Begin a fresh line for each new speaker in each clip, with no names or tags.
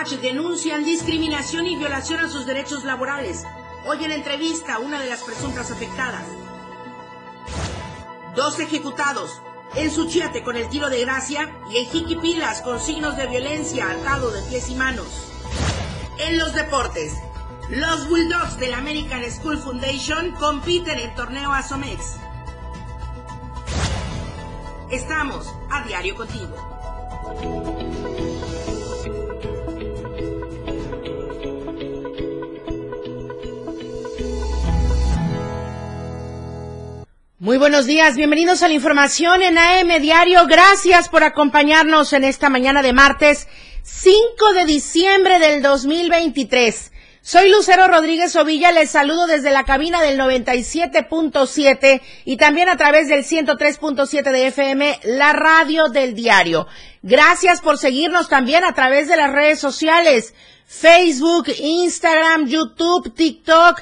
Denuncian discriminación y violación a sus derechos laborales. Hoy en entrevista una de las presuntas afectadas. Dos ejecutados en Suchiate con el tiro de gracia y en Jiquipilas con signos de violencia atado de pies y manos. En los deportes, los Bulldogs del American School Foundation compiten en torneo Asomex. Estamos a diario contigo. Muy buenos días, bienvenidos a la información en AM Diario. Gracias por acompañarnos en esta mañana de martes 5 de diciembre del 2023. Soy Lucero Rodríguez Ovilla, les saludo desde la cabina del 97.7 y también a través del 103.7 de FM, la radio del diario. Gracias por seguirnos también a través de las redes sociales, Facebook, Instagram, YouTube, TikTok,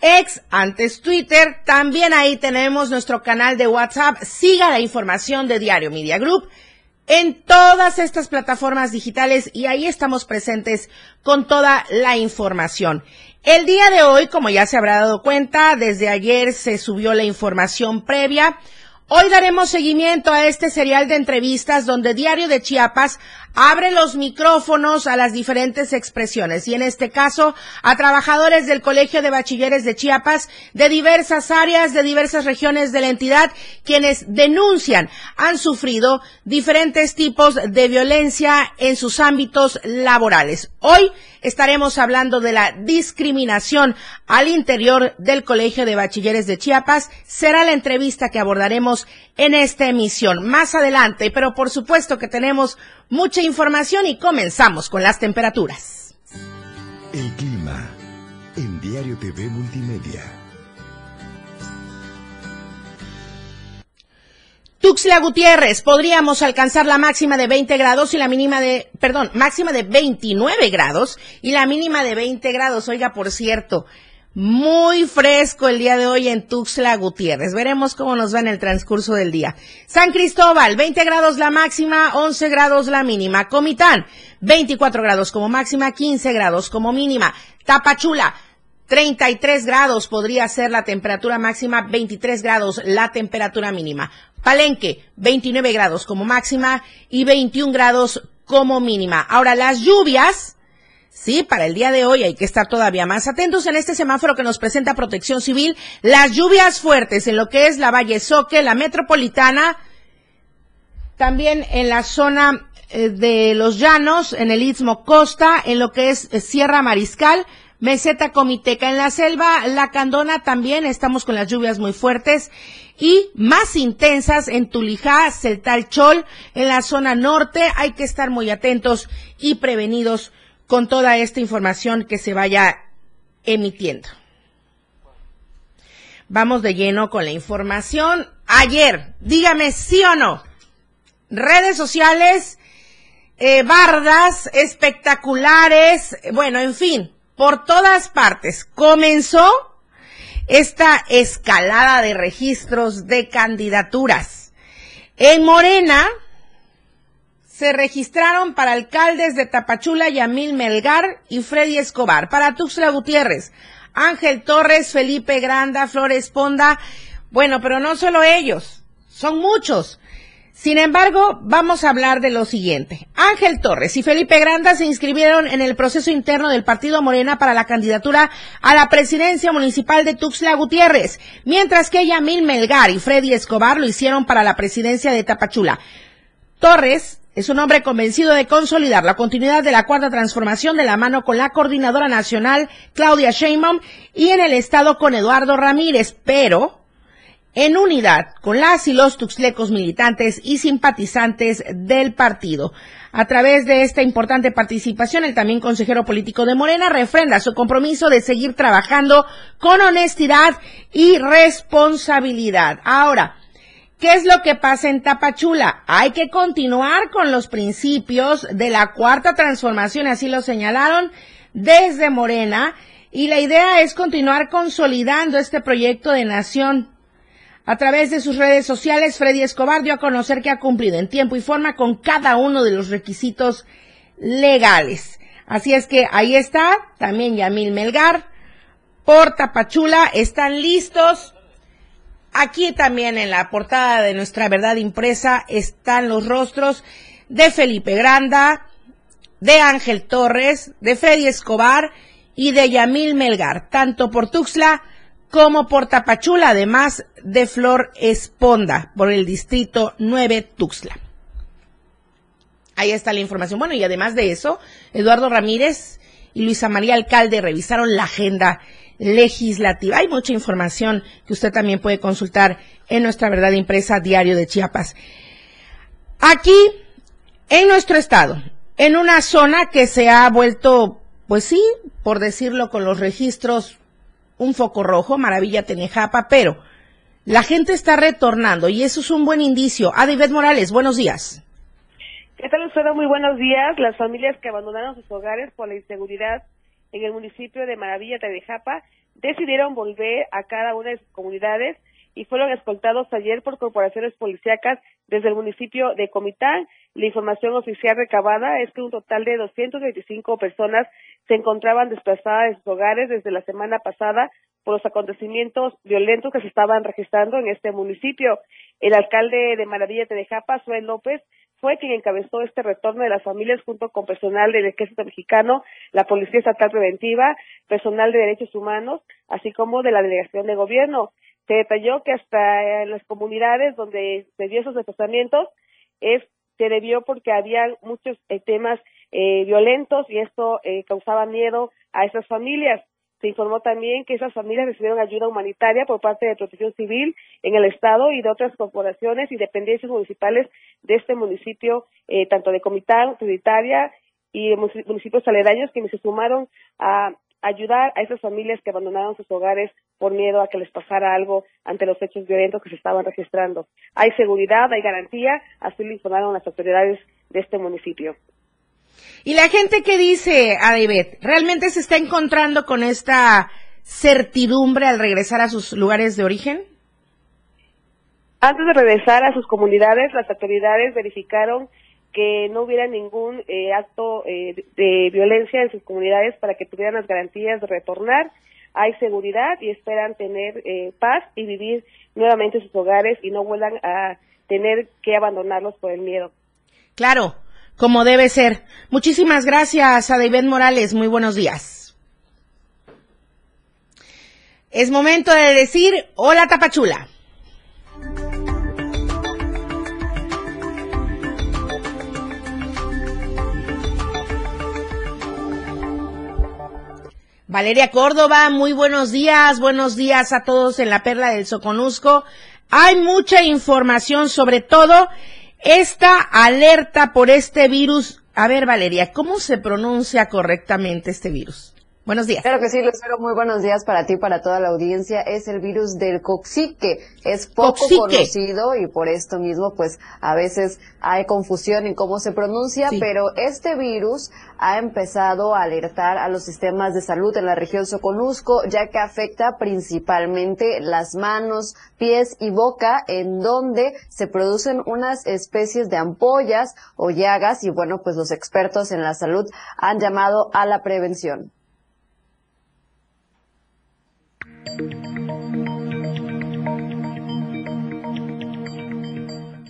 ex, antes Twitter. También ahí tenemos nuestro canal de WhatsApp. Siga la información de Diario Media Group en todas estas plataformas digitales y ahí estamos presentes con toda la información. El día de hoy, como ya se habrá dado cuenta, desde ayer se subió la información previa. Hoy daremos seguimiento a este serial de entrevistas donde Diario de Chiapas abre los micrófonos a las diferentes expresiones y en este caso a trabajadores del Colegio de Bachilleres de Chiapas de diversas áreas, de diversas regiones de la entidad, quienes denuncian han sufrido diferentes tipos de violencia en sus ámbitos laborales. Hoy estaremos hablando de la discriminación al interior del Colegio de Bachilleres de Chiapas. Será la entrevista que abordaremos en esta emisión más adelante, pero por supuesto que tenemos mucha información y comenzamos con las temperaturas.
El clima en Diario TV Multimedia.
Tuxtla Gutiérrez, podríamos alcanzar la máxima de 20 grados y la mínima de, perdón, máxima de 29 grados y la mínima de 20 grados. Oiga, por cierto, muy fresco el día de hoy en Tuxtla Gutiérrez. Veremos cómo nos va en el transcurso del día. San Cristóbal, 20 grados la máxima, 11 grados la mínima. Comitán, 24 grados como máxima, 15 grados como mínima. Tapachula, 33 grados podría ser la temperatura máxima, 23 grados la temperatura mínima. Palenque, 29 grados como máxima y 21 grados como mínima. Ahora, las lluvias, Sí, para el día de hoy hay que estar todavía más atentos en este semáforo que nos presenta Protección Civil. Las lluvias fuertes en lo que es la Valle Soque, la metropolitana, también en la zona eh, de los llanos, en el Istmo Costa, en lo que es eh, Sierra Mariscal, Meseta Comiteca. En la selva, la Candona también estamos con las lluvias muy fuertes y más intensas en Tulijá, Celtal Chol, en la zona norte. Hay que estar muy atentos y prevenidos con toda esta información que se vaya emitiendo. Vamos de lleno con la información. Ayer, dígame sí o no. Redes sociales, eh, bardas espectaculares, bueno, en fin, por todas partes. Comenzó esta escalada de registros de candidaturas. En Morena, se registraron para alcaldes de Tapachula, Yamil Melgar y Freddy Escobar. Para Tuxtla Gutiérrez, Ángel Torres, Felipe Granda, Flores Ponda. Bueno, pero no solo ellos, son muchos. Sin embargo, vamos a hablar de lo siguiente. Ángel Torres y Felipe Granda se inscribieron en el proceso interno del Partido Morena para la candidatura a la presidencia municipal de Tuxtla Gutiérrez, mientras que Yamil Melgar y Freddy Escobar lo hicieron para la presidencia de Tapachula. Torres es un hombre convencido de consolidar la continuidad de la cuarta transformación de la mano con la coordinadora nacional Claudia Sheinbaum y en el estado con Eduardo Ramírez, pero en unidad con las y los tuxlecos militantes y simpatizantes del partido. A través de esta importante participación, el también consejero político de Morena refrenda su compromiso de seguir trabajando con honestidad y responsabilidad. Ahora, ¿Qué es lo que pasa en Tapachula? Hay que continuar con los principios de la cuarta transformación, así lo señalaron desde Morena, y la idea es continuar consolidando este proyecto de nación. A través de sus redes sociales, Freddy Escobar dio a conocer que ha cumplido en tiempo y forma con cada uno de los requisitos legales. Así es que ahí está, también Yamil Melgar, por Tapachula, están listos. Aquí también en la portada de nuestra verdad impresa están los rostros de Felipe Granda, de Ángel Torres, de Freddy Escobar y de Yamil Melgar, tanto por Tuxtla como por Tapachula, además de Flor Esponda, por el distrito 9 Tuxtla. Ahí está la información. Bueno, y además de eso, Eduardo Ramírez y Luisa María Alcalde revisaron la agenda legislativa. Hay mucha información que usted también puede consultar en nuestra verdad impresa Diario de Chiapas. Aquí, en nuestro estado, en una zona que se ha vuelto, pues sí, por decirlo con los registros, un foco rojo, Maravilla Tenejapa, pero la gente está retornando y eso es un buen indicio. Adibet Morales, buenos días.
¿Qué tal, Lucero? Muy buenos días. Las familias que abandonaron sus hogares por la inseguridad en el municipio de Maravilla, Tadejapa, decidieron volver a cada una de sus comunidades y fueron escoltados ayer por corporaciones policíacas desde el municipio de Comitán. La información oficial recabada es que un total de 225 personas se encontraban desplazadas de sus hogares desde la semana pasada por los acontecimientos violentos que se estaban registrando en este municipio. El alcalde de Maravilla, Tadejapa, Suel López, fue quien encabezó este retorno de las familias junto con personal del Ejército Mexicano, la Policía Estatal Preventiva, personal de Derechos Humanos, así como de la Delegación de Gobierno. Se detalló que hasta en las comunidades donde se dio esos desplazamientos es se debió porque había muchos eh, temas eh, violentos y esto eh, causaba miedo a esas familias. Se informó también que esas familias recibieron ayuda humanitaria por parte de Protección Civil en el Estado y de otras corporaciones y dependencias municipales de este municipio, eh, tanto de Comitán, Trinitaria y municipios aledaños, quienes se sumaron a ayudar a esas familias que abandonaron sus hogares por miedo a que les pasara algo ante los hechos violentos que se estaban registrando. Hay seguridad, hay garantía, así lo informaron las autoridades de este municipio.
Y la gente que dice, David, ¿realmente se está encontrando con esta certidumbre al regresar a sus lugares de origen?
Antes de regresar a sus comunidades, las autoridades verificaron que no hubiera ningún eh, acto eh, de violencia en sus comunidades para que tuvieran las garantías de retornar. Hay seguridad y esperan tener eh, paz y vivir nuevamente en sus hogares y no vuelvan a tener que abandonarlos por el miedo.
Claro, como debe ser. Muchísimas gracias a David Morales. Muy buenos días. Es momento de decir hola Tapachula. Valeria Córdoba, muy buenos días, buenos días a todos en la Perla del Soconusco. Hay mucha información, sobre todo esta alerta por este virus. A ver, Valeria, ¿cómo se pronuncia correctamente este virus? Buenos días.
Claro que sí, Lucero. Muy buenos días para ti y para toda la audiencia. Es el virus del coxique. Es poco conocido y por esto mismo, pues, a veces hay confusión en cómo se pronuncia, pero este virus ha empezado a alertar a los sistemas de salud en la región Soconusco, ya que afecta principalmente las manos, pies y boca, en donde se producen unas especies de ampollas o llagas y bueno, pues los expertos en la salud han llamado a la prevención. Thank you.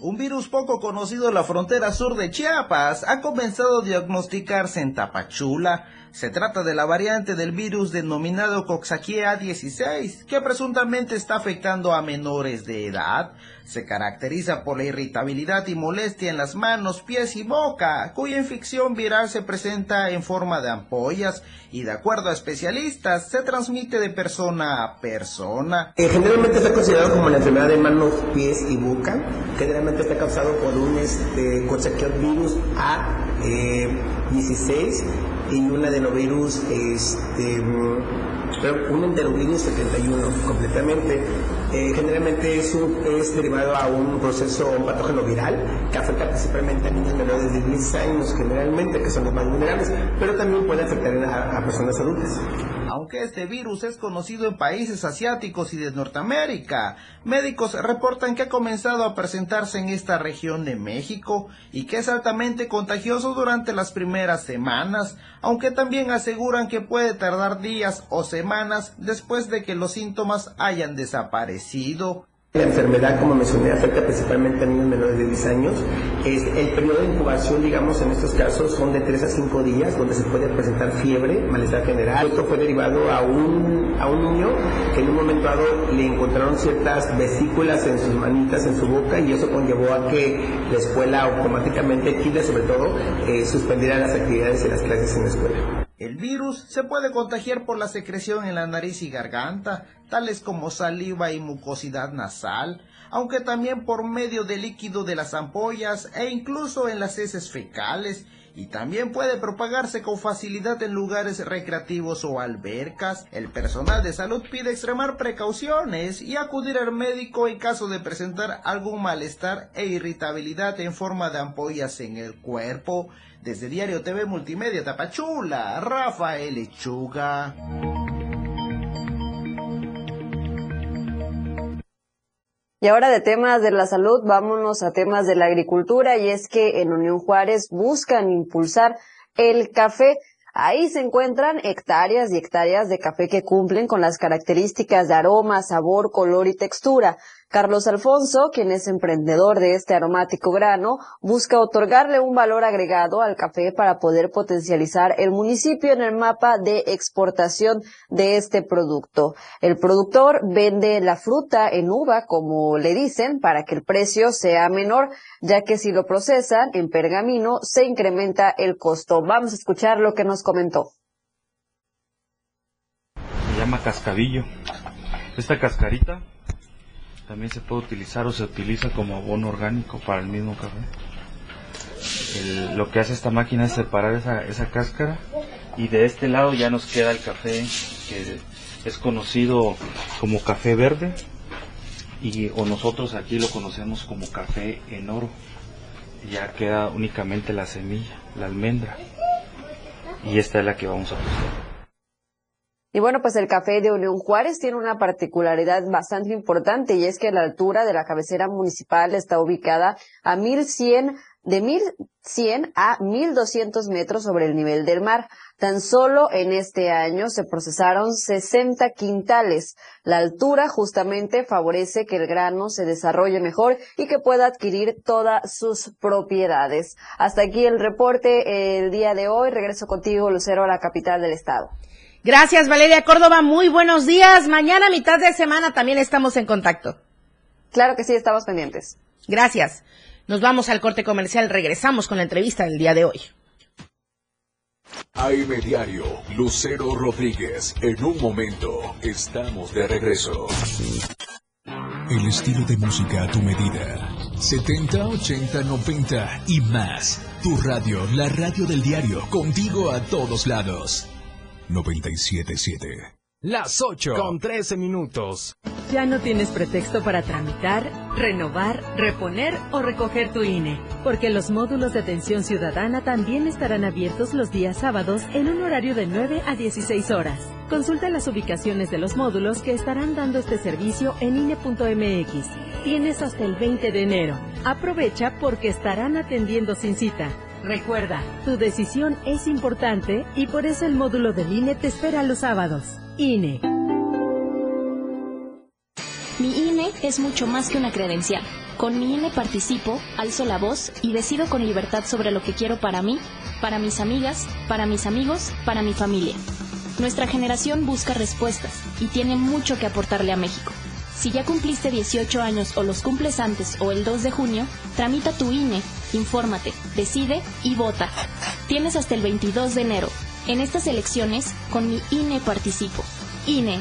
Un virus poco conocido en la frontera sur de Chiapas ha comenzado a diagnosticarse en Tapachula. Se trata de la variante del virus denominado Coxsackie 16 que presuntamente está afectando a menores de edad. Se caracteriza por la irritabilidad y molestia en las manos, pies y boca, cuya infección viral se presenta en forma de ampollas y de acuerdo a especialistas se transmite de persona a persona.
Eh, generalmente está considerado como la enfermedad de manos, pies y boca. Generalmente está causado por un este, virus A16 y un adenovirus este, un enterovirus 71 completamente. Eh, generalmente es, es derivado a un proceso, patógeno viral que afecta principalmente a niños menores de 10 años generalmente, que son los más vulnerables, pero también puede afectar a personas adultas.
Aunque este virus es conocido en países asiáticos y de Norteamérica. Médicos reportan que ha comenzado a presentarse en esta región de México y que es altamente contagioso durante las primeras semanas, aunque también aseguran que puede tardar días o semanas después de que los síntomas hayan desaparecido.
La enfermedad, como mencioné, afecta principalmente a niños menores de 10 años. Es, el periodo de incubación, digamos, en estos casos son de 3 a 5 días, donde se puede presentar fiebre, malestar general. Esto fue derivado a un, a un niño que en un momento dado le encontraron ciertas vesículas en sus manitas, en su boca, y eso conllevó a que la escuela automáticamente, kinder sobre todo, eh, suspendiera las actividades y las clases en la escuela.
El virus se puede contagiar por la secreción en la nariz y garganta, tales como saliva y mucosidad nasal, aunque también por medio del líquido de las ampollas e incluso en las heces fecales, y también puede propagarse con facilidad en lugares recreativos o albercas. El personal de salud pide extremar precauciones y acudir al médico en caso de presentar algún malestar e irritabilidad en forma de ampollas en el cuerpo. Desde Diario TV Multimedia Tapachula, Rafael Lechuga.
Y ahora de temas de la salud, vámonos a temas de la agricultura y es que en Unión Juárez buscan impulsar el café. Ahí se encuentran hectáreas y hectáreas de café que cumplen con las características de aroma, sabor, color y textura. Carlos Alfonso, quien es emprendedor de este aromático grano, busca otorgarle un valor agregado al café para poder potencializar el municipio en el mapa de exportación de este producto. El productor vende la fruta en uva, como le dicen, para que el precio sea menor, ya que si lo procesan en pergamino se incrementa el costo. Vamos a escuchar lo que nos comentó.
Se llama cascabillo. Esta cascarita también se puede utilizar o se utiliza como abono orgánico para el mismo café. lo que hace esta máquina es separar esa, esa cáscara y de este lado ya nos queda el café que es conocido como café verde y o nosotros aquí lo conocemos como café en oro. Ya queda únicamente la semilla, la almendra. Y esta es la que vamos a usar.
Y bueno, pues el café de Unión Juárez tiene una particularidad bastante importante y es que la altura de la cabecera municipal está ubicada a 1100 de 1100 a 1200 metros sobre el nivel del mar. Tan solo en este año se procesaron 60 quintales. La altura justamente favorece que el grano se desarrolle mejor y que pueda adquirir todas sus propiedades. Hasta aquí el reporte el día de hoy. Regreso contigo, Lucero, a la capital del estado.
Gracias, Valeria Córdoba. Muy buenos días. Mañana, mitad de semana, también estamos en contacto.
Claro que sí, estamos pendientes.
Gracias. Nos vamos al corte comercial. Regresamos con la entrevista del día de hoy.
AM Diario, Lucero Rodríguez. En un momento, estamos de regreso. El estilo de música a tu medida. 70, 80, 90 y más. Tu radio, la radio del diario, contigo a todos lados. 977.
Las 8 con 13 minutos.
Ya no tienes pretexto para tramitar, renovar, reponer o recoger tu INE, porque los módulos de atención ciudadana también estarán abiertos los días sábados en un horario de 9 a 16 horas. Consulta las ubicaciones de los módulos que estarán dando este servicio en INE.mx. Tienes hasta el 20 de enero. Aprovecha porque estarán atendiendo sin cita. Recuerda, tu decisión es importante y por eso el módulo del INE te espera los sábados. INE.
Mi INE es mucho más que una credencial. Con mi INE participo, alzo la voz y decido con libertad sobre lo que quiero para mí, para mis amigas, para mis amigos, para mi familia. Nuestra generación busca respuestas y tiene mucho que aportarle a México. Si ya cumpliste 18 años o los cumples antes o el 2 de junio, tramita tu INE, infórmate, decide y vota. Tienes hasta el 22 de enero. En estas elecciones, con mi INE participo. INE,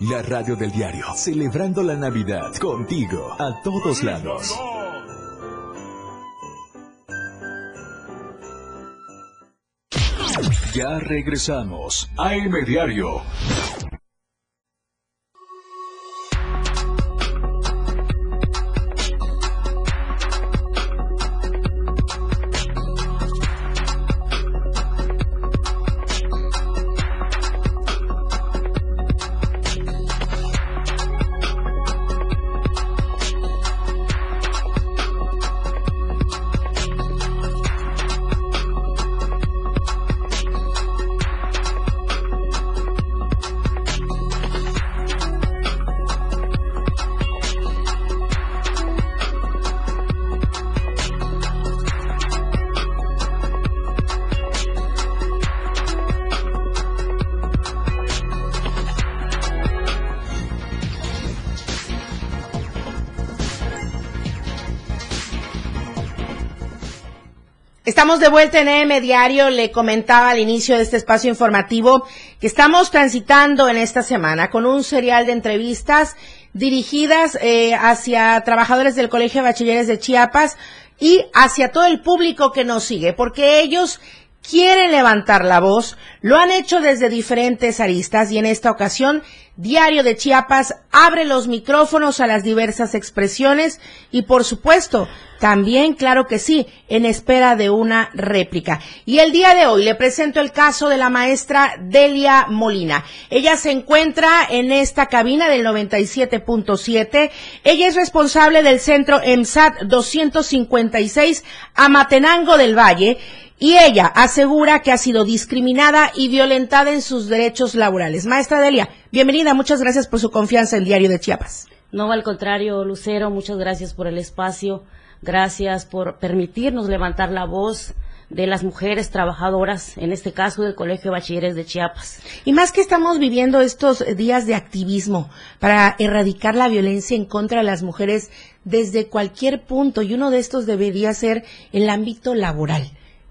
La radio del diario, celebrando la Navidad contigo a todos lados. Ya regresamos a M Diario.
Estamos de vuelta en EM Diario. Le comentaba al inicio de este espacio informativo que estamos transitando en esta semana con un serial de entrevistas dirigidas eh, hacia trabajadores del Colegio de Bachilleres de Chiapas y hacia todo el público que nos sigue, porque ellos quieren levantar la voz, lo han hecho desde diferentes aristas y en esta ocasión Diario de Chiapas abre los micrófonos a las diversas expresiones y por supuesto también, claro que sí, en espera de una réplica. Y el día de hoy le presento el caso de la maestra Delia Molina. Ella se encuentra en esta cabina del 97.7. Ella es responsable del centro EMSAT 256 Amatenango del Valle y ella asegura que ha sido discriminada y violentada en sus derechos laborales. Maestra Delia, bienvenida, muchas gracias por su confianza en Diario de Chiapas.
No, al contrario, Lucero, muchas gracias por el espacio, gracias por permitirnos levantar la voz de las mujeres trabajadoras, en este caso del Colegio de Bachilleres de Chiapas.
Y más que estamos viviendo estos días de activismo para erradicar la violencia en contra de las mujeres desde cualquier punto, y uno de estos debería ser el ámbito laboral.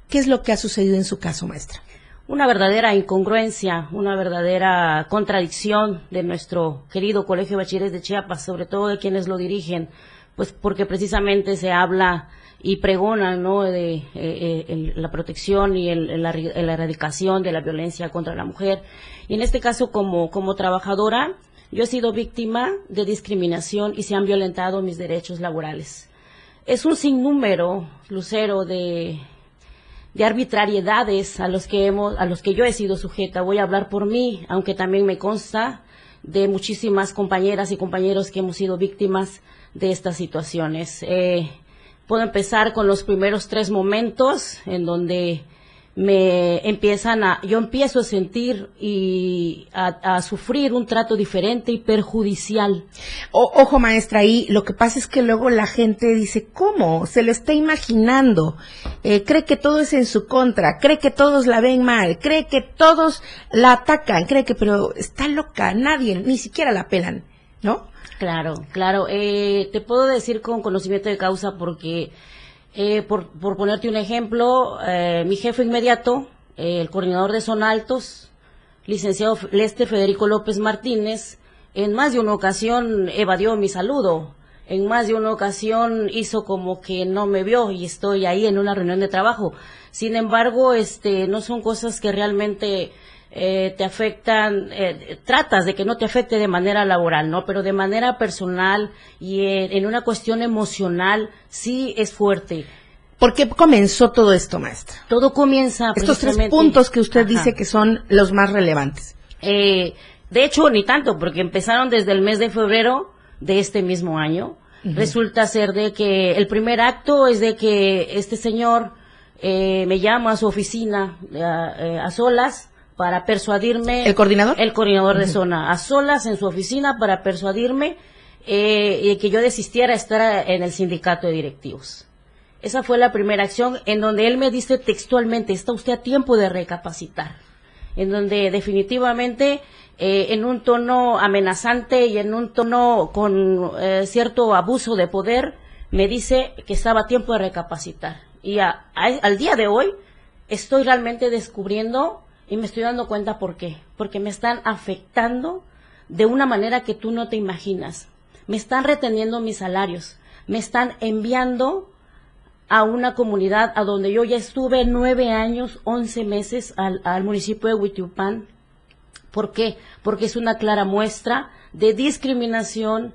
¿Qué es lo que ha sucedido en su caso, maestra?
Una verdadera incongruencia, una verdadera contradicción de nuestro querido Colegio de de Chiapas, sobre todo de quienes lo dirigen, pues porque precisamente se habla y pregona ¿no? de eh, eh, la protección y la, erradicación de la violencia contra la mujer. Y en este caso, como, como trabajadora, yo he sido víctima de discriminación y se han violentado mis derechos laborales. Es un sinnúmero, Lucero, de de arbitrariedades a los que hemos, a los que yo he sido sujeta. Voy a hablar por mí, aunque también me consta de muchísimas compañeras y compañeros que hemos sido víctimas de estas situaciones. Eh, puedo empezar con los primeros tres momentos en donde me empiezan a, yo empiezo a sentir y a, sufrir un trato diferente y perjudicial.
ojo maestra, ahí lo que pasa es que luego la gente dice, ¿cómo? Se lo está imaginando, eh, cree que todo es en su contra, cree que todos la ven mal, cree que todos la atacan, cree que, pero está loca, nadie, ni siquiera la pelan, ¿no?
Claro, claro. Eh, te puedo decir con conocimiento de causa porque eh, por, por, ponerte un ejemplo, eh, mi jefe inmediato, eh, el coordinador de Son Altos, licenciado Lester Federico López Martínez, en más de una ocasión evadió mi saludo. En más de una ocasión hizo como que no me vio y estoy ahí en una reunión de trabajo. Sin embargo, este, no son cosas que realmente eh, te afectan, eh, tratas de que no te afecte de manera laboral, ¿no? Pero de manera personal y en una cuestión emocional sí es fuerte.
¿Por qué comenzó todo esto, maestra?
Todo comienza.
Estos tres puntos que usted dice que son los más relevantes.
Eh, de hecho, ni tanto, porque empezaron desde el mes de febrero de este mismo año. Resulta ser de que el primer acto es de que este señor me llama a su oficina a solas para persuadirme.
¿El coordinador?
El coordinador de zona, a solas en su oficina para persuadirme eh, y que yo desistiera de estar en el sindicato de directivos. Esa fue la primera acción en donde él me dice textualmente, está usted a tiempo de recapacitar, en donde definitivamente eh, en un tono amenazante y en un tono con eh, cierto abuso de poder, me dice que estaba a tiempo de recapacitar. Y al día de hoy estoy realmente descubriendo y me estoy dando cuenta por qué. Porque me están afectando de una manera que tú no te imaginas. Me están reteniendo mis salarios. Me están enviando a una comunidad a donde yo ya estuve nueve años, once meses al, municipio de Huitiupán. ¿Por qué? Porque es una clara muestra de discriminación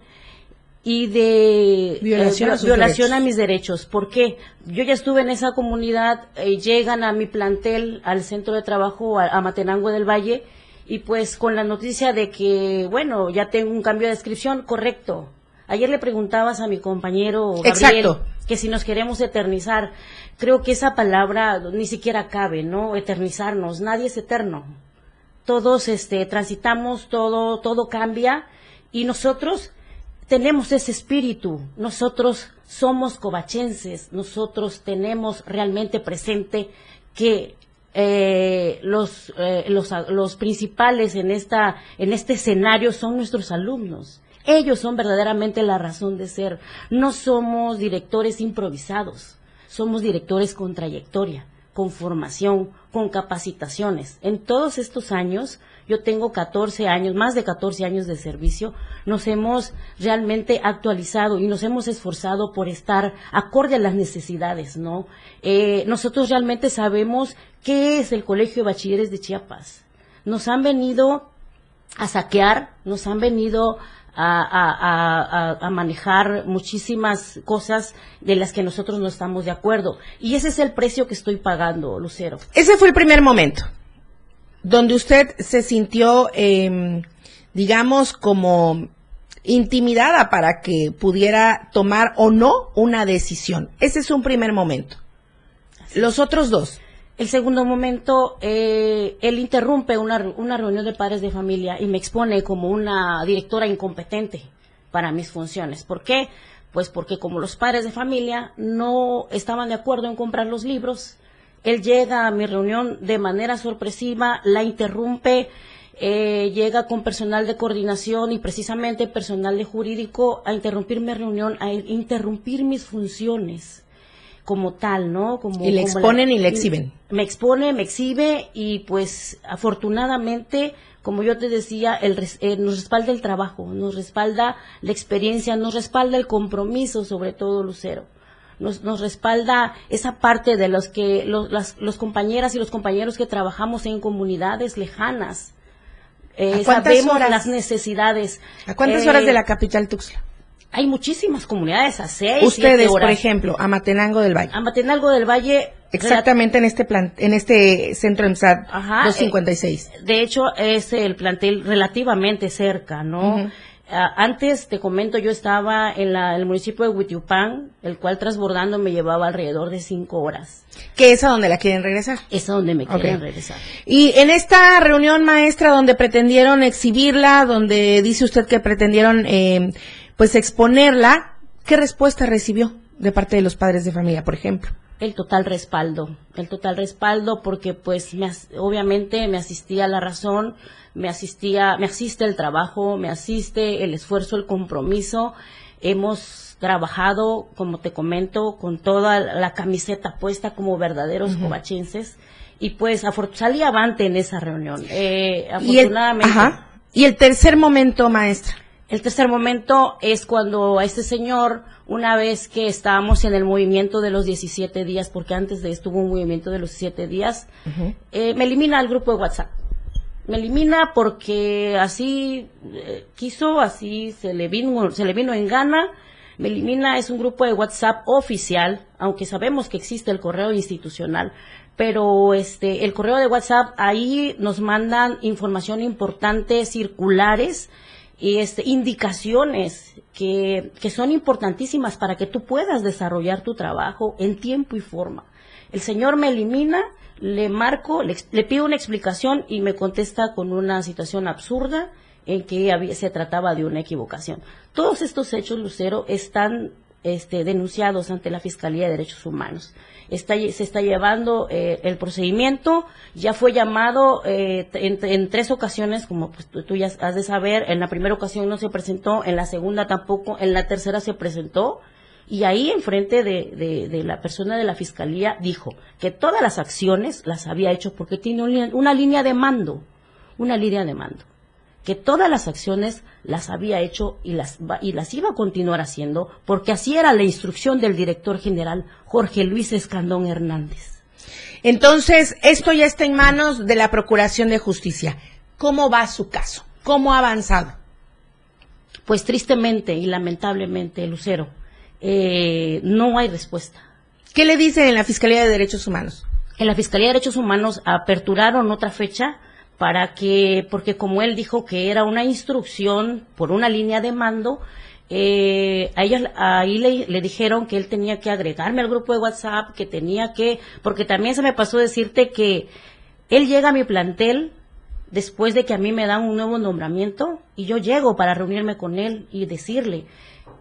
y de
violación,
a, mis derechos. ¿Por qué? Yo ya estuve en esa comunidad, eh, llegan a mi plantel, al centro de trabajo, a, Matenango del Valle, y pues con la noticia de que, bueno, ya tengo un cambio de descripción, correcto. Ayer le preguntabas a mi compañero Gabriel que si nos queremos eternizar. Creo que esa palabra ni siquiera cabe, ¿no? Eternizarnos. Nadie es eterno. Todos este, transitamos, todo, todo cambia y nosotros tenemos ese espíritu, nosotros somos covachenses, nosotros tenemos realmente presente que eh, los, eh, los, los, principales en, esta, en este escenario son nuestros alumnos. Ellos son verdaderamente la razón de ser. No somos directores improvisados, somos directores con trayectoria, con formación, con capacitaciones. En todos estos años yo tengo 14 años, más de 14 años de servicio, nos hemos realmente actualizado y nos hemos esforzado por estar acorde a las necesidades, ¿no? Eh, nosotros realmente sabemos qué es el Colegio de Bachilleres de Chiapas. Nos han venido a saquear, nos han venido a, a, manejar muchísimas cosas de las que nosotros no estamos de acuerdo. Y ese es el precio que estoy pagando, Lucero.
Ese fue el primer momento donde usted se sintió, em, digamos, como intimidada para que pudiera tomar o no una decisión. Ese es un primer momento. Los otros dos.
El segundo momento, eh, él interrumpe una, una reunión de padres de familia y me expone como una directora incompetente para mis funciones. ¿Por qué? Pues porque como los padres de familia no estaban de acuerdo en comprar los libros, él llega a mi reunión de manera sorpresiva, la interrumpe, eh, llega con personal de coordinación y precisamente personal de jurídico a interrumpir mi reunión, a interrumpir mis funciones como tal, ¿no? Como,
y le exponen y le exhiben.
Me expone, me exhibe y pues afortunadamente, como yo te decía, el, eh, nos respalda el trabajo, nos respalda la experiencia, nos respalda el compromiso, sobre todo Lucero nos, nos respalda esa parte de los que los, las los compañeras y los compañeros que trabajamos en comunidades lejanas. Eh, sabemos las necesidades.
¿A cuántas horas de eh, la capital Tuxtla?
Hay muchísimas comunidades, a seis,
Ustedes, por ejemplo, a Matenango del Valle.
A Matenango del Valle.
Exactamente en este plan, en este centro EMSAT 256.
Eh, de hecho, es el plantel relativamente cerca, ¿no? Antes, te comento, yo estaba en, el municipio de Huitiupán, el cual transbordando me llevaba alrededor de cinco horas.
¿Qué es a donde la quieren regresar?
Es a donde me quieren regresar.
Y en esta reunión maestra donde pretendieron exhibirla, donde dice usted que pretendieron eh, pues exponerla, ¿qué respuesta recibió de parte de los padres de familia, por ejemplo?
El total respaldo, el total respaldo porque pues me, obviamente me asistía la razón, me asistía, me asiste el trabajo, me asiste el esfuerzo, el compromiso. Hemos trabajado, como te comento, con toda la camiseta puesta como verdaderos covachenses y pues salí avante en esa reunión. Eh, afortunadamente.
¿Y el, y el tercer momento, maestra.
El tercer momento es cuando a este señor, una vez que estábamos en el movimiento de los 17 días, porque antes de esto hubo un movimiento de los 17 días, eh, me elimina al grupo de WhatsApp me elimina porque así eh, quiso, así se le vino, se le vino en gana. Me elimina es un grupo de WhatsApp oficial, aunque sabemos que existe el correo institucional, pero este el correo de WhatsApp ahí nos mandan información importante, circulares y este indicaciones que, que son importantísimas para que tú puedas desarrollar tu trabajo en tiempo y forma. El señor me elimina, le marco, le, pido una explicación y me contesta con una situación absurda en que se trataba de una equivocación. Todos estos hechos, Lucero, están este, denunciados ante la Fiscalía de Derechos Humanos. se está llevando eh, el procedimiento, ya fue llamado eh, en, tres ocasiones, como pues, tú, ya has de saber, en la primera ocasión no se presentó, en la segunda tampoco, en la tercera se presentó, y ahí enfrente de, de, la persona de la Fiscalía dijo que todas las acciones las había hecho porque tiene una línea de mando, una línea de mando que todas las acciones las había hecho y las, y las iba a continuar haciendo, porque así era la instrucción del director general Jorge Luis Escandón Hernández.
Entonces, esto ya está en manos de la Procuración de Justicia. ¿Cómo va su caso? ¿Cómo ha avanzado?
Pues tristemente y lamentablemente, Lucero, eh, no hay respuesta.
¿Qué le dicen en la Fiscalía de Derechos Humanos?
En la Fiscalía de Derechos Humanos aperturaron otra fecha para que, porque como él dijo que era una instrucción por una línea de mando, eh, a ellos ahí le, dijeron que él tenía que agregarme al grupo de WhatsApp, que tenía que, porque también se me pasó decirte que él llega a mi plantel después de que a mí me dan un nuevo nombramiento y yo llego para reunirme con él y decirle,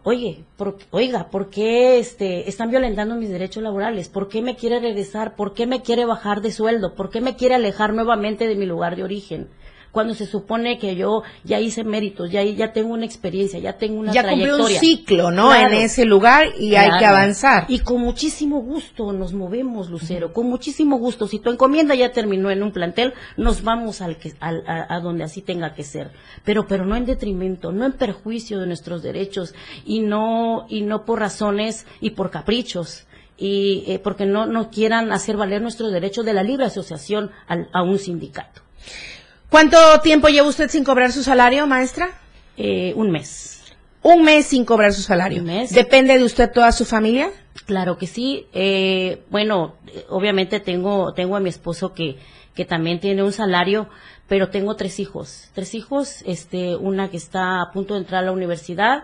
oye, oiga, ¿por qué este, están violentando mis derechos laborales? ¿Por qué me quiere regresar? ¿Por qué me quiere bajar de sueldo? ¿Por qué me quiere alejar nuevamente de mi lugar de origen? Cuando se supone que yo ya hice méritos, ya, ya tengo una experiencia, ya tengo una ya trayectoria. Ya
un ciclo, ¿no? en ese lugar y hay que avanzar.
Y con muchísimo gusto nos movemos, Lucero, con muchísimo gusto. Si tu encomienda ya terminó en un plantel, nos vamos al que, al, a, donde así tenga que ser. Pero, pero no en detrimento, no en perjuicio de nuestros derechos y no, y no por razones y por caprichos y eh, porque no, no quieran hacer valer nuestros derechos de la libre asociación a un sindicato.
¿Cuánto tiempo lleva usted sin cobrar su salario, maestra?
Eh, un mes.
Un mes sin cobrar su salario. Un mes. ¿Depende de usted toda su familia?
Claro que sí. Eh, bueno, obviamente tengo, tengo a mi esposo que, que también tiene un salario, pero tengo tres hijos. Tres hijos, este, una que está a punto de entrar a la universidad,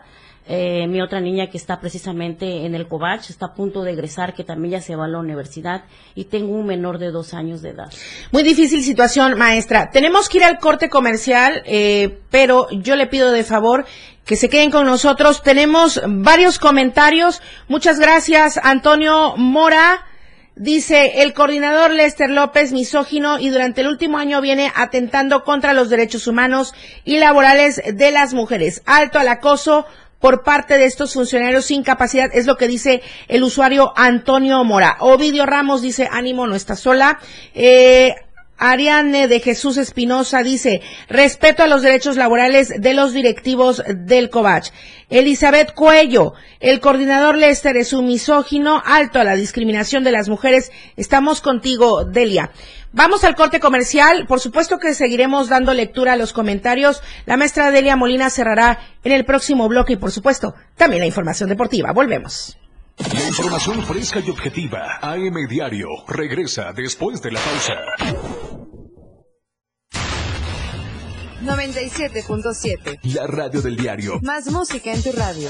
eh, mi otra niña que está precisamente en el Covach, está a punto de egresar, que también ya se va a la universidad, y tengo un menor de dos años de edad.
Muy difícil situación, maestra. Tenemos que ir al corte comercial, eh, pero yo le pido de favor que se queden con nosotros. Tenemos varios comentarios. Muchas gracias, Antonio Mora. Dice, el coordinador Lester López, misógino, y durante el último año viene atentando contra los derechos humanos y laborales de las mujeres. Alto al acoso, por parte de estos funcionarios sin capacidad, es lo que dice el usuario Antonio Mora. Ovidio Ramos dice, ánimo, no está sola. Eh, Ariane de Jesús Espinosa dice, respeto a los derechos laborales de los directivos del COVACH. Elizabeth Cuello, el coordinador Lester es un misógino, alto a la discriminación de las mujeres. Estamos contigo, Delia. Vamos al corte comercial. Por supuesto que seguiremos dando lectura a los comentarios. La maestra Delia Molina cerrará en el próximo bloque y, por supuesto, también la información deportiva. Volvemos.
La información fresca y objetiva. AM Diario regresa después de la pausa.
97.7.
La radio del diario.
Más música en tu radio.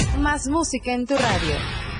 Más música en tu radio.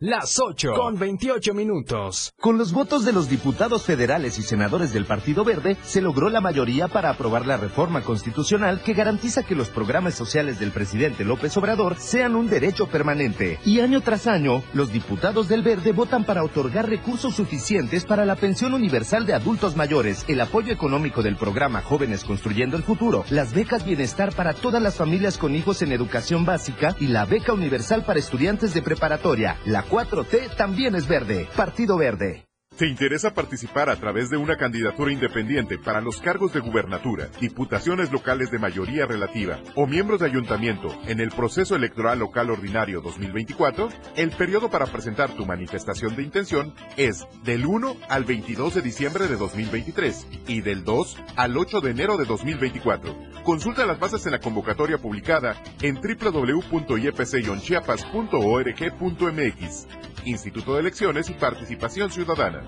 Las 8 con 28 minutos.
Con los votos de los diputados federales y senadores del Partido Verde, se logró la mayoría para aprobar la reforma constitucional que garantiza que los programas sociales del presidente López Obrador sean un derecho permanente. Y año tras año, los diputados del Verde votan para otorgar recursos suficientes para la pensión universal de adultos mayores, el apoyo económico del programa Jóvenes Construyendo el Futuro, las becas bienestar para todas las familias con hijos en educación básica y la beca universal para estudiantes de preparatoria, la 4T también es verde. Partido Verde.
¿Te interesa participar a través de una candidatura independiente para los cargos de gubernatura, diputaciones locales de mayoría relativa o miembros de ayuntamiento en el proceso electoral local ordinario 2024? El periodo para presentar tu manifestación de intención es del 1 al 22 de diciembre de 2023 y del 2 al 8 de enero de 2024. Consulta las bases en la convocatoria publicada en www.ipc-chiapas.org.mx. Instituto de Elecciones y Participación Ciudadana.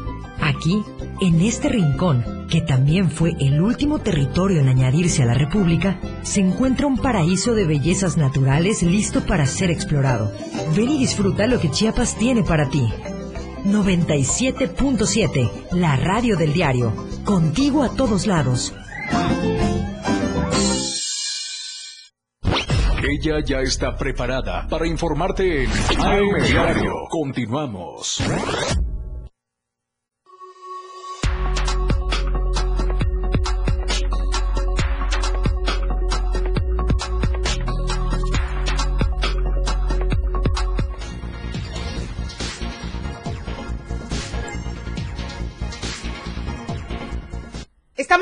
Aquí, en este rincón, que también fue el último territorio en añadirse a la República, se encuentra un paraíso de bellezas naturales listo para ser explorado. Ven y disfruta lo que Chiapas tiene para ti. 97.7, la radio del diario. Contigo a todos lados.
Ella ya está preparada para informarte en AM Diario. Continuamos.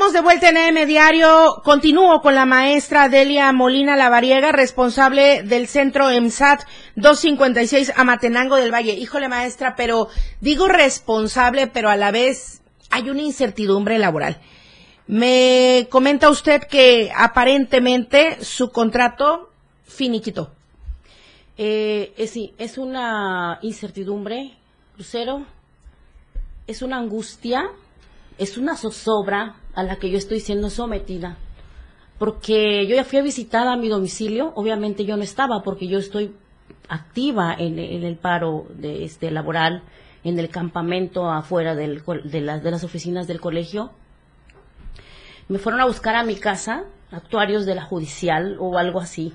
De vuelta en AM Diario. Continúo con la maestra Delia Molina Lavariega, responsable del centro EMSAT 256 Amatenango del Valle. Híjole, maestra, pero digo responsable, pero a la vez hay una incertidumbre laboral. Me comenta usted que aparentemente su contrato finiquitó.
Eh, sí, es una incertidumbre, Lucero, es una angustia, es una zozobra a la que yo estoy siendo sometida. Porque yo ya fui a visitar a mi domicilio, obviamente yo no estaba porque yo estoy activa en, el paro de este laboral, en el campamento afuera de, de las oficinas del colegio. Me fueron a buscar a mi casa, actuarios de la judicial o algo así.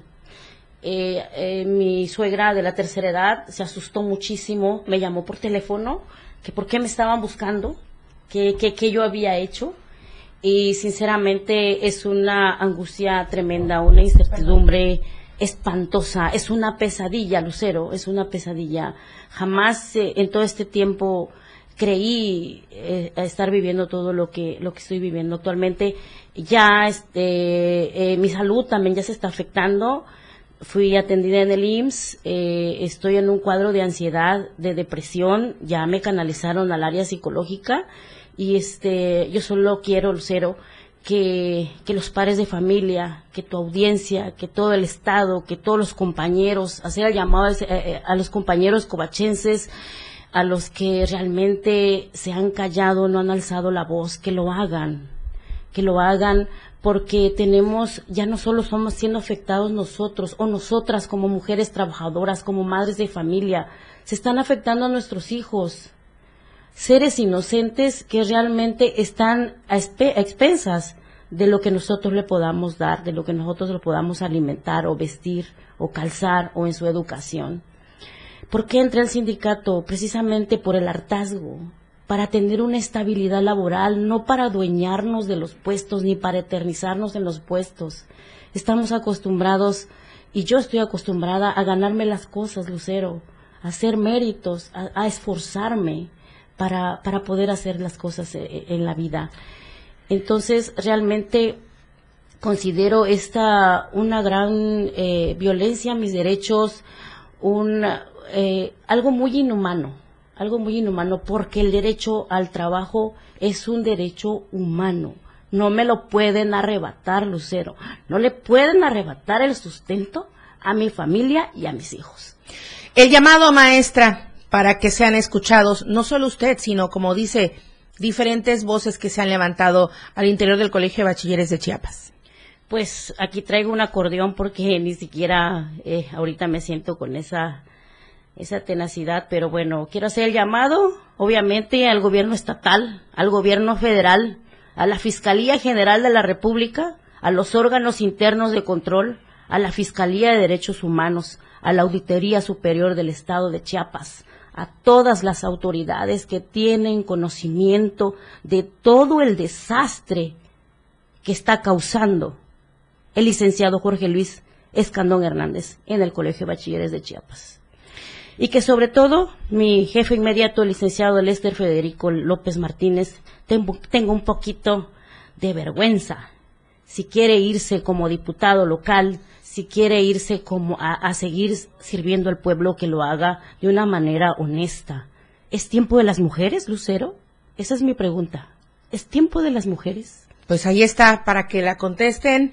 Eh, eh, mi suegra de la tercera edad se asustó muchísimo, me llamó por teléfono, que por qué me estaban buscando, que, que, yo había hecho y sinceramente es una angustia tremenda, una incertidumbre espantosa, es una pesadilla, Lucero, es una pesadilla. Jamás eh, en todo este tiempo creí eh, estar viviendo todo lo que lo que estoy viviendo actualmente. Ya este eh, mi salud también ya se está afectando. Fui atendida en el IMSS, estoy en un cuadro de ansiedad, de depresión, ya me canalizaron al área psicológica y este, yo solo quiero, Lucero, que, que los padres de familia, que tu audiencia, que todo el Estado, que todos los compañeros, hacer el llamado a, eh, eh, a los compañeros covachenses, a los que realmente se han callado, no han alzado la voz, que lo hagan, que lo hagan porque tenemos, ya no solo somos siendo afectados nosotros o nosotras como mujeres trabajadoras, como madres de familia, se están afectando a nuestros hijos, seres inocentes que realmente están a, expensas de lo que nosotros le podamos dar, de lo que nosotros le podamos alimentar o vestir o calzar o en su educación. ¿Por qué entré al sindicato? Precisamente por el hartazgo, para tener una estabilidad laboral, no para adueñarnos de los puestos ni para eternizarnos en los puestos. Estamos acostumbrados, y yo estoy acostumbrada a ganarme las cosas, Lucero, a hacer méritos, a esforzarme para, para poder hacer las cosas eh, eh, en la vida. Entonces, realmente considero esta una gran eh, violencia a mis derechos, un, algo muy inhumano, algo muy inhumano, porque el derecho al trabajo es un derecho humano. No me lo pueden arrebatar, Lucero. No le pueden arrebatar el sustento a mi familia y a mis hijos.
El llamado maestra para que sean escuchados, no solo usted, sino como dice, diferentes voces que se han levantado al interior del Colegio de Bachilleres de Chiapas.
Pues aquí traigo un acordeón porque ni siquiera eh, ahorita me siento con esa esa tenacidad, pero bueno, quiero hacer el llamado, obviamente, al gobierno estatal, al gobierno federal, a la Fiscalía General de la República, a los órganos internos de control, a la Fiscalía de Derechos Humanos, a la Auditoría Superior del Estado de Chiapas, a todas las autoridades que tienen conocimiento de todo el desastre que está causando el licenciado Jorge Luis Escandón Hernández en el Colegio de Bachilleres de Chiapas. Y que sobre todo mi jefe inmediato, el licenciado Lester Federico López Martínez, tenga un poquito de vergüenza si quiere irse como diputado local, si quiere irse como a, seguir sirviendo al pueblo, que lo haga de una manera honesta. ¿Es tiempo de las mujeres, Lucero? Esa es mi pregunta. ¿Es tiempo de las mujeres?
Pues ahí está, para que la contesten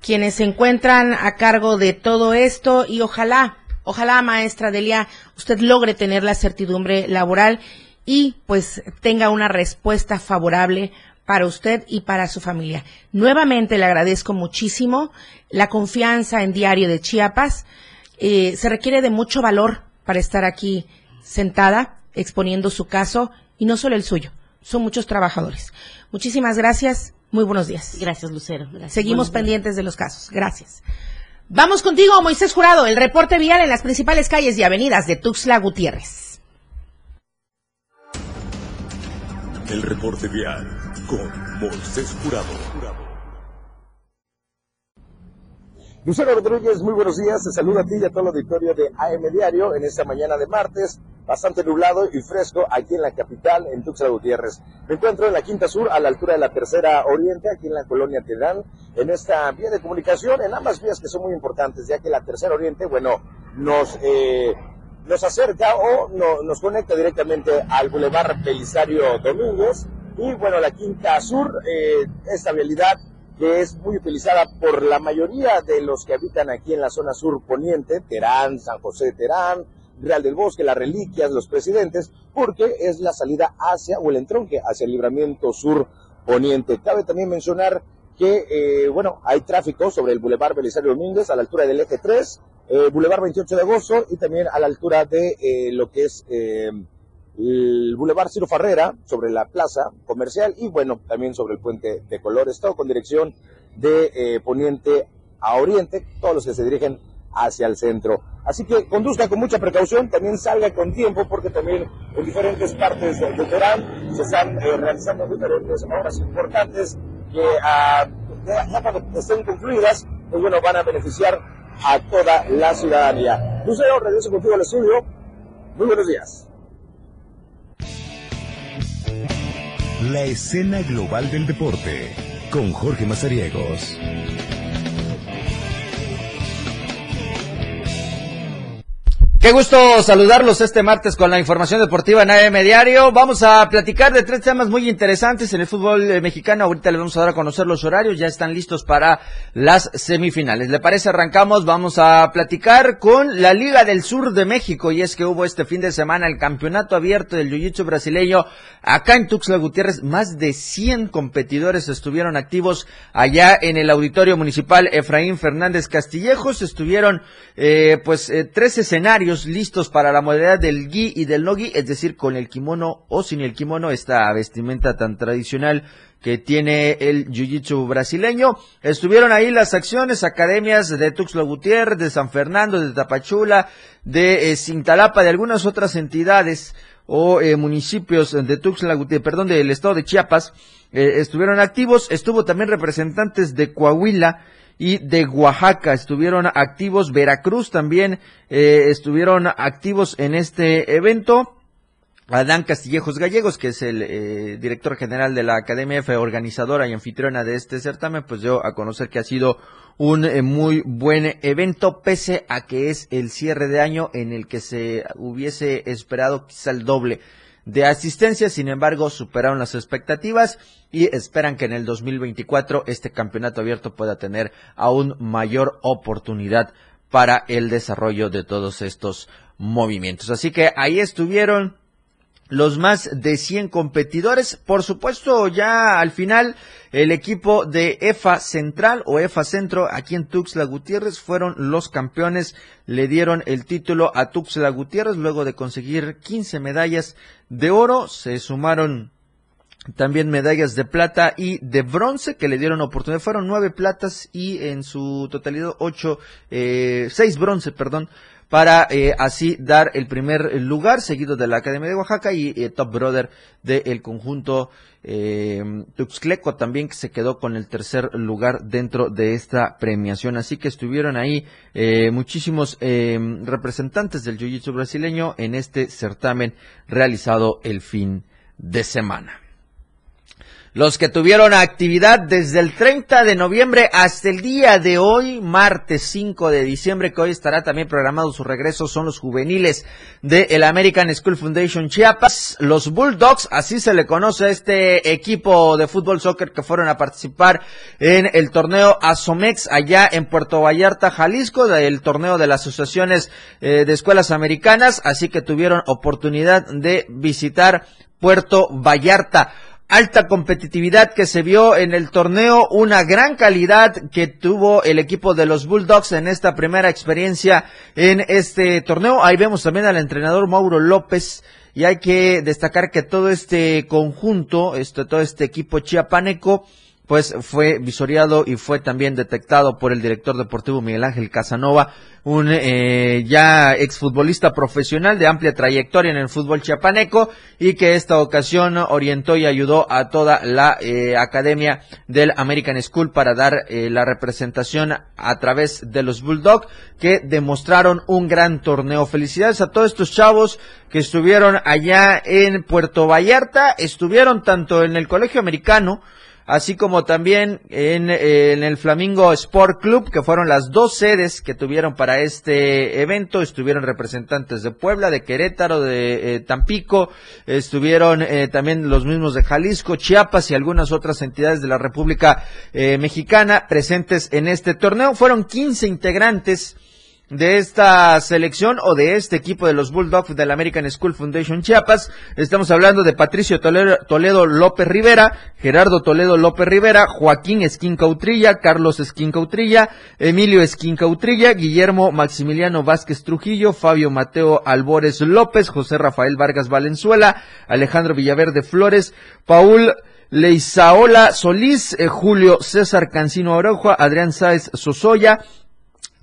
quienes se encuentran a cargo de todo esto y ojalá, ojalá, maestra Delia, usted logre tener la certidumbre laboral y pues tenga una respuesta favorable para usted y para su familia. Nuevamente le agradezco muchísimo la confianza en Diario de Chiapas. Eh, se requiere de mucho valor para estar aquí sentada exponiendo su caso y no solo el suyo, son muchos trabajadores. Muchísimas gracias muy buenos días.
Gracias, Lucero.
Seguimos pendientes de los casos. Gracias. Vamos contigo, Moisés Jurado, el reporte vial en las principales calles y avenidas de Tuxtla Gutiérrez.
El reporte vial con Moisés Jurado.
Lucero Rodríguez, muy buenos días. Te saluda a ti y a todo el auditorio de AM Diario en esta mañana de martes, bastante nublado y fresco aquí en la capital, en Tuxtla Gutiérrez. Me encuentro en la Quinta Sur, a la altura de la Tercera Oriente, aquí en la colonia Tedán, en esta vía de comunicación, en ambas vías que son muy importantes, ya que la Tercera Oriente, bueno, nos, eh, nos acerca o no, nos conecta directamente al Boulevard Belisario Domínguez. Y bueno, la Quinta Sur, eh, esta vialidad que es muy utilizada por la mayoría de los que habitan aquí en la zona sur poniente, Terán, San José de Terán, Real del Bosque, las Reliquias, los Presidentes, porque es la salida hacia o el entronque hacia el libramiento sur poniente. Cabe también mencionar que, eh, bueno, hay tráfico sobre el Boulevard Belisario Domínguez a la altura del eje 3, eh, Boulevard 28 de agosto y también a la altura de eh, lo que es eh, el Boulevard Ciro Farrera, sobre la plaza comercial y bueno, también sobre el puente de Colores, todo con dirección de eh, poniente a oriente, todos los que se dirigen hacia el centro. Así que conduzca con mucha precaución, también salga con tiempo porque también en diferentes partes de, Terán se están eh, realizando diferentes obras importantes que ah, ya cuando estén concluidas, pues bueno, van a beneficiar a toda la ciudadanía. Lucero, regreso contigo al estudio. Muy buenos días.
La escena global del deporte con Jorge Mazariegos.
Qué gusto saludarlos este martes con la información deportiva en AM Diario. Vamos a platicar de tres temas muy interesantes en el fútbol eh, mexicano. Ahorita le vamos a dar a conocer los horarios, ya están listos para las semifinales. ¿Le parece? Arrancamos, vamos a platicar con la Liga del Sur de México y es que hubo este fin de semana el campeonato abierto del Jiu-Jitsu brasileño acá en Tuxtla Gutiérrez. Más de 100 competidores estuvieron activos allá en el Auditorio Municipal Efraín Fernández Castillejos. Estuvieron eh, pues eh, tres escenarios listos para la modalidad del gi y del no gi, es decir, con el kimono o sin el kimono, esta vestimenta tan tradicional que tiene el jiu-jitsu brasileño. Estuvieron ahí las acciones, academias de Tuxtla Gutiérrez, de San Fernando, de Tapachula, de eh, Cintalapa, de algunas otras entidades o eh, municipios de Tuxtla Gutiérrez, perdón, del estado de Chiapas, eh, estuvieron activos. Estuvo también representantes de Coahuila, y de Oaxaca estuvieron activos, Veracruz también eh, estuvieron activos en este evento. Adán Castillejos Gallegos, que es el eh, director general de la Academia F, organizadora y anfitriona de este certamen, pues dio a conocer que ha sido un eh, muy buen evento, pese a que es el cierre de año en el que se hubiese esperado quizá el doble de asistencia, sin embargo, superaron las expectativas y esperan que en el 2024 este campeonato abierto pueda tener aún mayor oportunidad para el desarrollo de todos estos movimientos. Así que ahí estuvieron los más de 100 competidores. Por supuesto, ya al final, el equipo de EFA Central o EFA Centro aquí en Tuxtla Gutiérrez fueron los campeones. Le dieron el título a Tuxtla Gutiérrez luego de conseguir 15 medallas de oro. Se sumaron también medallas de plata y de bronce que le dieron oportunidad. Fueron nueve platas y en su totalidad ocho, eh, seis bronce, perdón, para eh, así dar el primer lugar, seguido de la Academia de Oaxaca y eh, Top Brother del conjunto eh, Tuxcleco también que se quedó con el tercer lugar dentro de esta premiación. Así que estuvieron ahí eh, muchísimos eh, representantes del Jiu-Jitsu brasileño en este certamen realizado el fin de semana. Los que tuvieron actividad desde el 30 de noviembre hasta el día de hoy, martes 5 de diciembre, que hoy estará también programado su regreso, son los juveniles de el American School Foundation Chiapas, los Bulldogs, así se le conoce a este equipo de fútbol soccer que fueron a participar en el torneo Asomex allá en Puerto Vallarta, Jalisco, del torneo de las asociaciones eh, de escuelas americanas, así que tuvieron oportunidad de visitar Puerto Vallarta alta competitividad que se vio en el torneo, una gran calidad que tuvo el equipo de los Bulldogs en esta primera experiencia en este torneo. Ahí vemos también al entrenador Mauro López y hay que destacar que todo este conjunto, este, todo este equipo chiapaneco, pues fue visoreado y fue también detectado por el director deportivo Miguel Ángel Casanova, un eh, ya exfutbolista profesional de amplia trayectoria en el fútbol chiapaneco y que esta ocasión orientó y ayudó a toda la eh, academia del American School para dar eh, la representación a través de los Bulldog que demostraron un gran torneo. Felicidades a todos estos chavos que estuvieron allá en Puerto Vallarta, estuvieron tanto en el colegio americano, así como también en, el Flamingo Sport Club, que fueron las dos sedes que tuvieron para este evento. Estuvieron representantes de Puebla, de Querétaro, de eh, Tampico, estuvieron eh, también los mismos de Jalisco, Chiapas y algunas otras entidades de la República eh, Mexicana presentes en este torneo. Fueron 15 integrantes de esta selección o de este equipo de los Bulldogs del American School Foundation Chiapas. Estamos hablando de Patricio Toledo, López Rivera, Gerardo Toledo López Rivera, Joaquín Esquín Cautrilla, Carlos Esquín Cautrilla, Emilio Esquín Cautrilla, Guillermo Maximiliano Vázquez Trujillo, Fabio Mateo Albores López, José Rafael Vargas Valenzuela, Alejandro Villaverde Flores, Paul Leizaola Solís, eh, Julio César Cancino Orojo, Adrián Sáez Sosoya,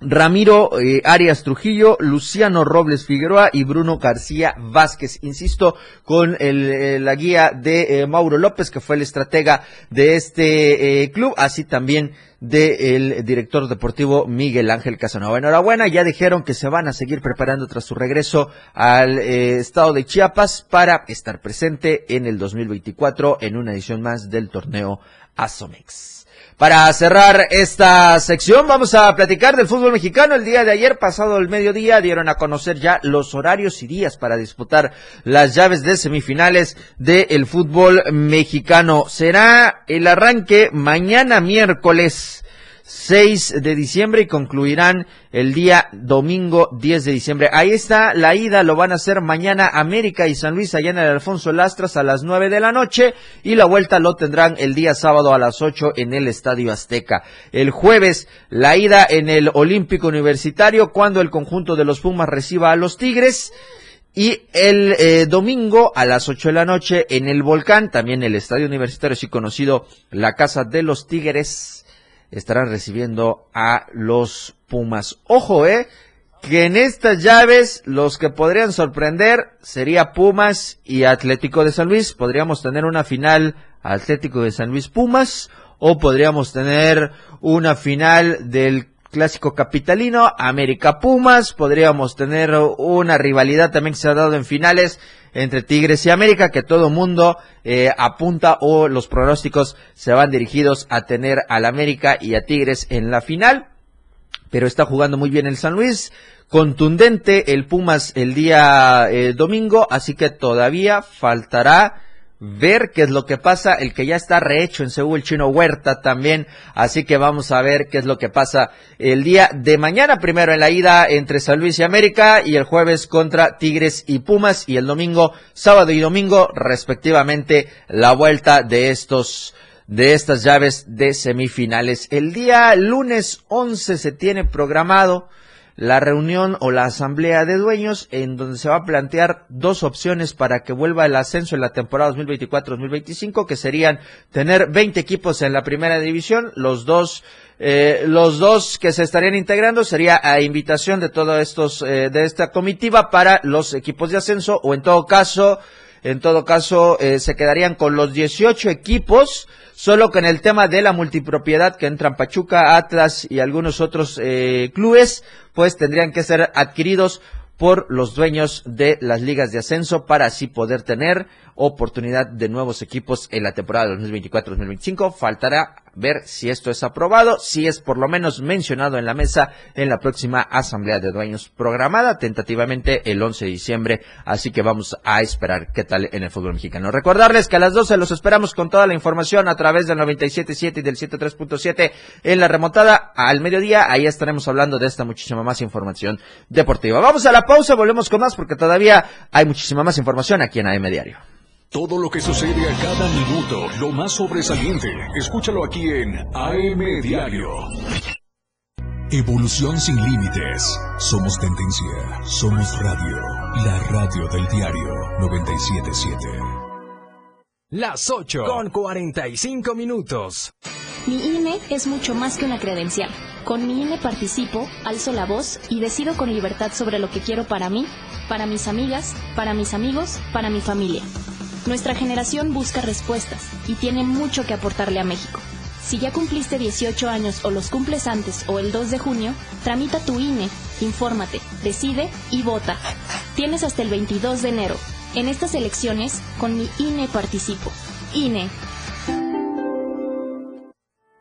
Ramiro eh, Arias Trujillo, Luciano Robles Figueroa y Bruno García Vázquez. Insisto, con el, eh, la guía de eh, Mauro López, que fue el estratega de este club, así también del director deportivo Miguel Ángel Casanova. Enhorabuena, ya dijeron que se van a seguir preparando tras su regreso al estado de Chiapas para estar presente en el 2024 en una edición más del torneo Asomex. Para cerrar esta sección vamos a platicar del fútbol mexicano. El día de ayer, pasado el mediodía, dieron a conocer ya los horarios y días para disputar las llaves de semifinales del fútbol mexicano. Será el arranque mañana miércoles 6 de diciembre y concluirán el día domingo 10 de diciembre. Ahí está la ida, lo van a hacer mañana América y San Luis allá en el Alfonso Lastras a las 9 de la noche y la vuelta lo tendrán el día sábado a las 8 en el Estadio Azteca. El jueves la ida en el Olímpico Universitario cuando el conjunto de los Pumas reciba a los Tigres. Y el eh, domingo a las 8 de la noche en el Volcán, también el Estadio Universitario, así conocido la Casa de los Tigres, estarán recibiendo a los Pumas. Ojo, eh, que en estas llaves los que podrían sorprender sería Pumas y Atlético de San Luis. Podríamos tener una final Atlético de San Luis Pumas o podríamos tener una final del clásico capitalino América Pumas. Podríamos tener una rivalidad también que se ha dado en finales entre Tigres y América, que todo mundo eh, apunta o los pronósticos se van dirigidos a tener al América y a Tigres en la final. Pero está jugando muy bien el San Luis, contundente el Pumas el día eh, domingo, así que todavía faltará ver qué es lo que pasa, el que ya está rehecho en Seúl, el chino Huerta también, así que vamos a ver qué es lo que pasa el día de mañana, primero en la ida entre San Luis y América, y el jueves contra Tigres y Pumas, y el domingo, sábado y domingo, respectivamente, la vuelta de estos de estas llaves de semifinales. El día lunes 11 se tiene programado la reunión o la asamblea de dueños en donde se va a plantear dos opciones para que vuelva el ascenso en la temporada 2024-2025 que serían tener 20 equipos en la primera división, los dos eh, los dos que se estarían integrando sería a invitación de todos estos eh, de esta comitiva para los equipos de ascenso o en todo caso en todo caso eh, se quedarían con los 18 equipos solo que en el tema de la multipropiedad que entran Pachuca, Atlas y algunos otros eh, clubes, pues tendrían que ser adquiridos por los dueños de las ligas de ascenso para así poder tener oportunidad de nuevos equipos en la temporada 2024-2025. Faltará ver si esto es aprobado, si es por lo menos mencionado en la mesa en la próxima asamblea de dueños programada tentativamente el 11 de diciembre. Así que vamos a esperar qué tal en el fútbol mexicano. Recordarles que a las 12 los esperamos con toda la información a través del 97.7 y del 103.7 en la remontada al mediodía. Ahí estaremos hablando de esta muchísima más información deportiva. Vamos a la pausa, volvemos con más porque todavía hay muchísima más información aquí en AM Diario.
Todo lo que sucede a cada minuto, lo más sobresaliente, escúchalo aquí en AM Diario. Evolución sin límites. Somos tendencia. Somos radio. La radio del diario 977.
Las 8 con 45 minutos.
Mi INE es mucho más que una credencial. Con mi INE participo, alzo la voz y decido con libertad sobre lo que quiero para mí, para mis amigas, para mis amigos, para mi familia. Nuestra generación busca respuestas y tiene mucho que aportarle a México. Si ya cumpliste 18 años o los cumples antes o el 2 de junio, tramita tu INE, infórmate, decide y vota. Tienes hasta el 22 de enero. En estas elecciones, con mi INE participo. INE.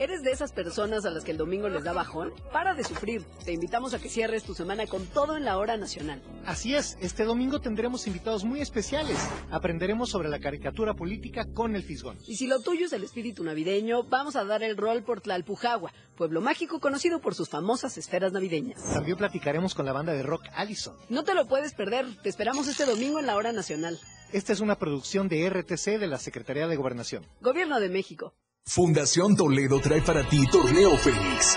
¿Eres de esas personas a las que el domingo les da bajón? Para de sufrir. Te invitamos a que cierres tu semana con todo en la hora nacional.
Así es, este domingo tendremos invitados muy especiales. Aprenderemos sobre la caricatura política con el Fisgón.
Y si lo tuyo es el espíritu navideño, vamos a dar el rol por Tlalpujagua, pueblo mágico conocido por sus famosas esferas navideñas.
También platicaremos con la banda de rock Allison.
No te lo puedes perder. Te esperamos este domingo en la hora nacional.
Esta es una producción de RTC de la Secretaría de Gobernación.
Gobierno de México.
Fundación Toledo trae para ti Torneo Fénix.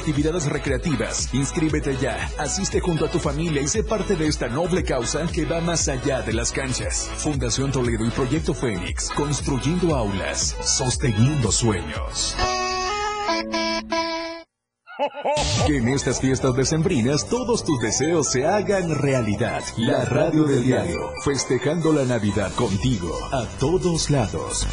actividades recreativas. Inscríbete ya, asiste junto a tu familia y sé parte de esta noble causa que va más allá de las canchas. Fundación Toledo y Proyecto Fénix, construyendo aulas, sosteniendo sueños. Que en estas fiestas decembrinas todos tus deseos se hagan realidad. La radio del diario, festejando la Navidad contigo, a todos lados.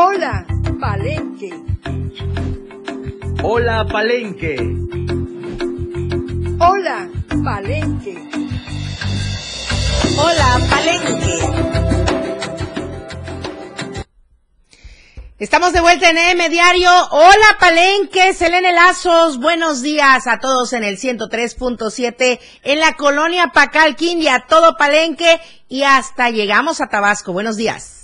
Hola, Palenque.
Hola, Palenque.
Hola, Palenque.
Hola, Palenque. Estamos de vuelta en M Diario. Hola Palenque, Selene Lazos, buenos días a todos en el 103.7 en la colonia Pacalquín y a todo Palenque y hasta llegamos a Tabasco. Buenos días.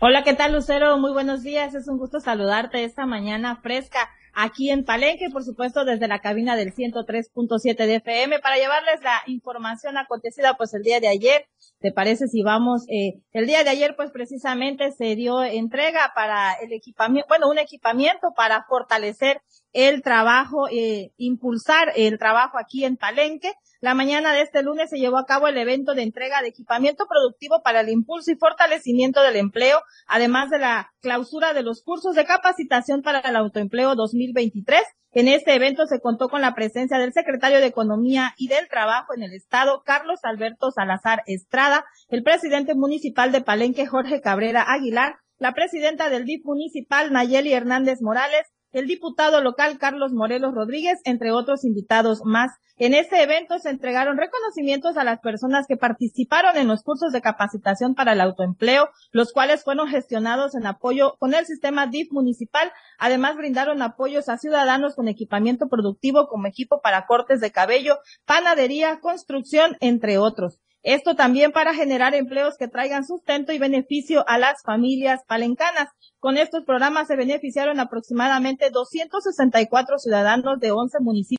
Hola, ¿qué tal Lucero? Muy buenos días, es un gusto saludarte esta mañana fresca aquí en Palenque, por supuesto desde la cabina del 103.7 de FM para llevarles la información acontecida pues el día de ayer. ¿Te parece si vamos? Eh, el día de ayer pues precisamente se dio entrega para el equipamiento, bueno, un equipamiento para fortalecer el trabajo, eh, impulsar el trabajo aquí en Palenque. La mañana de este lunes se llevó a cabo el evento de entrega de equipamiento productivo para el impulso y fortalecimiento del empleo, además de la clausura de los cursos de capacitación para el autoempleo 2023. En este evento se contó con la presencia del secretario de Economía y del Trabajo en el Estado, Carlos Alberto Salazar Estrada, el presidente municipal de Palenque, Jorge Cabrera Aguilar, la presidenta del DIF municipal, Nayeli Hernández Morales, el diputado local Carlos Morelos Rodríguez, entre otros invitados más. En este evento se entregaron reconocimientos a las personas que participaron en los cursos de capacitación para el autoempleo, los cuales fueron gestionados en apoyo con el sistema DIF municipal. Además, brindaron apoyos a ciudadanos con equipamiento productivo como equipo para cortes de cabello, panadería, construcción, entre otros. Esto también para generar empleos que traigan sustento y beneficio a las familias palencanas. Con estos programas se beneficiaron aproximadamente 264 ciudadanos de 11 municipios